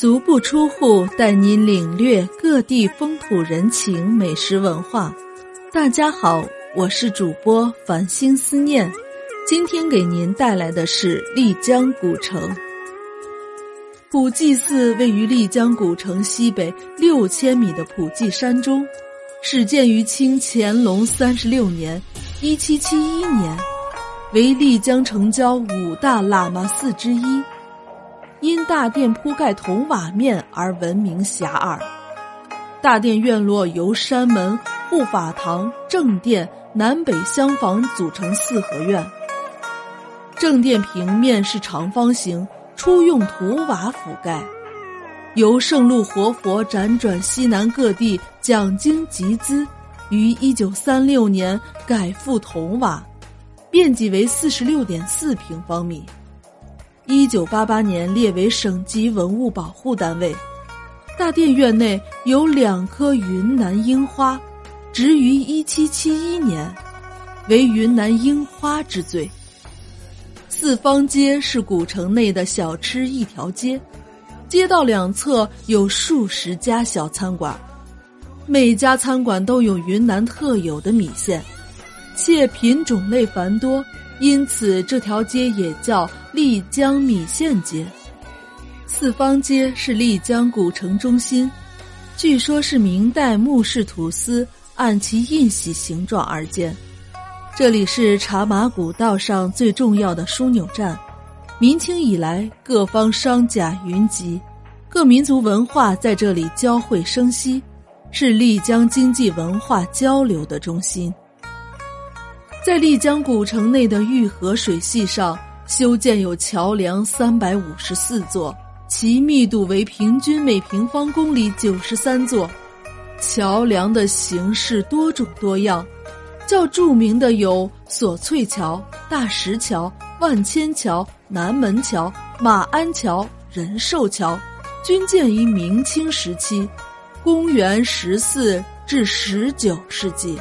足不出户，带您领略各地风土人情、美食文化。大家好，我是主播繁星思念，今天给您带来的是丽江古城。普济寺位于丽江古城西北六千米的普济山中，始建于清乾隆三十六年（一七七一年），为丽江城郊五大喇嘛寺之一。因大殿铺盖铜瓦面而闻名遐迩。大殿院落由山门、护法堂、正殿南北厢房组成四合院。正殿平面是长方形，初用土瓦覆盖。由圣路活佛辗转西南各地讲经集资，于一九三六年改覆铜瓦，面积为四十六点四平方米。一九八八年列为省级文物保护单位。大殿院内有两棵云南樱花，植于一七七一年，为云南樱花之最。四方街是古城内的小吃一条街，街道两侧有数十家小餐馆，每家餐馆都有云南特有的米线，且品种类繁多。因此，这条街也叫丽江米线街。四方街是丽江古城中心，据说是明代木氏土司按其印玺形状而建。这里是茶马古道上最重要的枢纽站。明清以来，各方商贾云集，各民族文化在这里交汇生息，是丽江经济文化交流的中心。在丽江古城内的玉河水系上修建有桥梁三百五十四座，其密度为平均每平方公里九十三座。桥梁的形式多种多样，较著名的有索翠桥、大石桥、万千桥、南门桥、马鞍桥、仁寿桥，均建于明清时期，公元十四至十九世纪。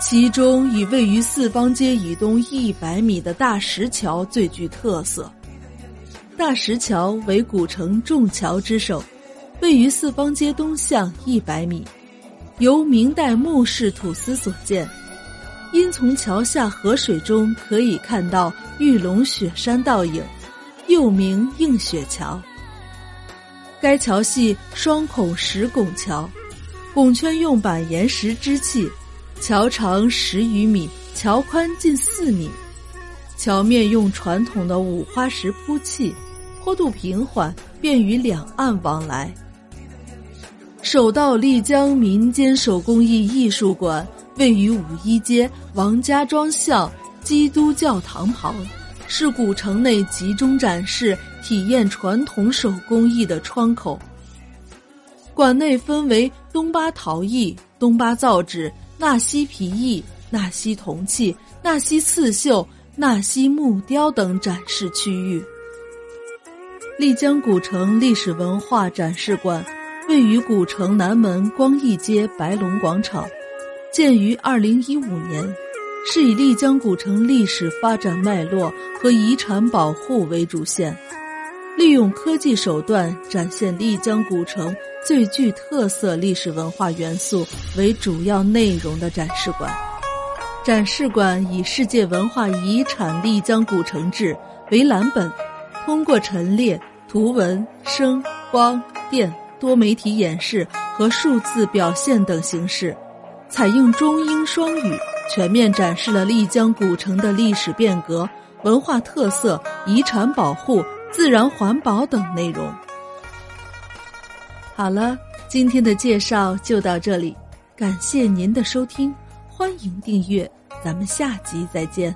其中以位于四方街以东一百米的大石桥最具特色。大石桥为古城重桥之首，位于四方街东向一百米，由明代木氏土司所建。因从桥下河水中可以看到玉龙雪山倒影，又名映雪桥。该桥系双孔石拱桥，拱圈用板岩石支砌。桥长十余米，桥宽近四米，桥面用传统的五花石铺砌，坡度平缓，便于两岸往来。首道丽江民间手工艺艺术馆位于五一街王家庄巷基督教堂旁，是古城内集中展示、体验传统手工艺的窗口。馆内分为东巴陶艺、东巴造纸。纳西皮艺、纳西铜器、纳西刺绣、纳西木雕等展示区域。丽江古城历史文化展示馆位于古城南门光义街白龙广场，建于二零一五年，是以丽江古城历史发展脉络和遗产保护为主线，利用科技手段展现丽江古城。最具特色历史文化元素为主要内容的展示馆，展示馆以世界文化遗产丽江古城志为蓝本，通过陈列、图文、声、光电多媒体演示和数字表现等形式，采用中英双语，全面展示了丽江古城的历史变革、文化特色、遗产保护、自然环保等内容。好了，今天的介绍就到这里，感谢您的收听，欢迎订阅，咱们下集再见。